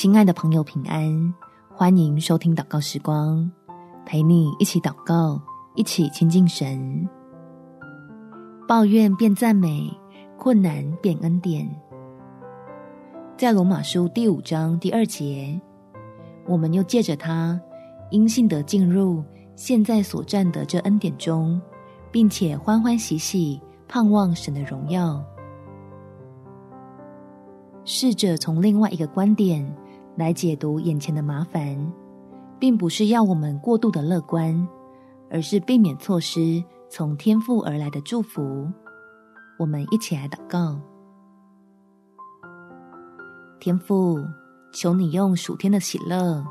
亲爱的朋友，平安！欢迎收听祷告时光，陪你一起祷告，一起亲近神。抱怨变赞美，困难变恩典。在罗马书第五章第二节，我们又借着他，因信得进入现在所占的这恩典中，并且欢欢喜喜盼望神的荣耀。试着从另外一个观点。来解读眼前的麻烦，并不是要我们过度的乐观，而是避免错失从天父而来的祝福。我们一起来祷告：天父，求你用属天的喜乐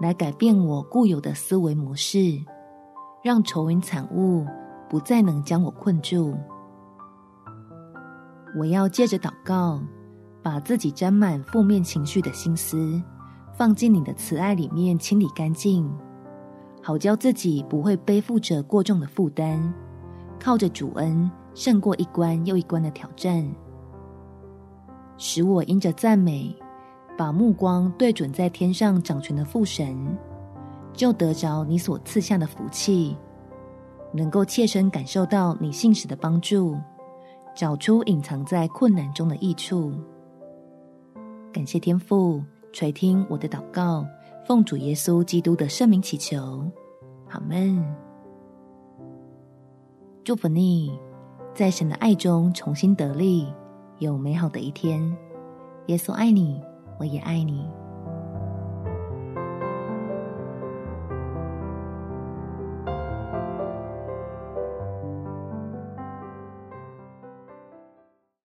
来改变我固有的思维模式，让愁云惨雾不再能将我困住。我要借着祷告。把自己沾满负面情绪的心思，放进你的慈爱里面清理干净，好教自己不会背负着过重的负担，靠着主恩胜过一关又一关的挑战，使我因着赞美，把目光对准在天上掌权的父神，就得着你所赐下的福气，能够切身感受到你信使的帮助，找出隐藏在困难中的益处。感谢天父垂听我的祷告，奉主耶稣基督的圣名祈求，阿门。祝福你，在神的爱中重新得力，有美好的一天。耶稣爱你，我也爱你。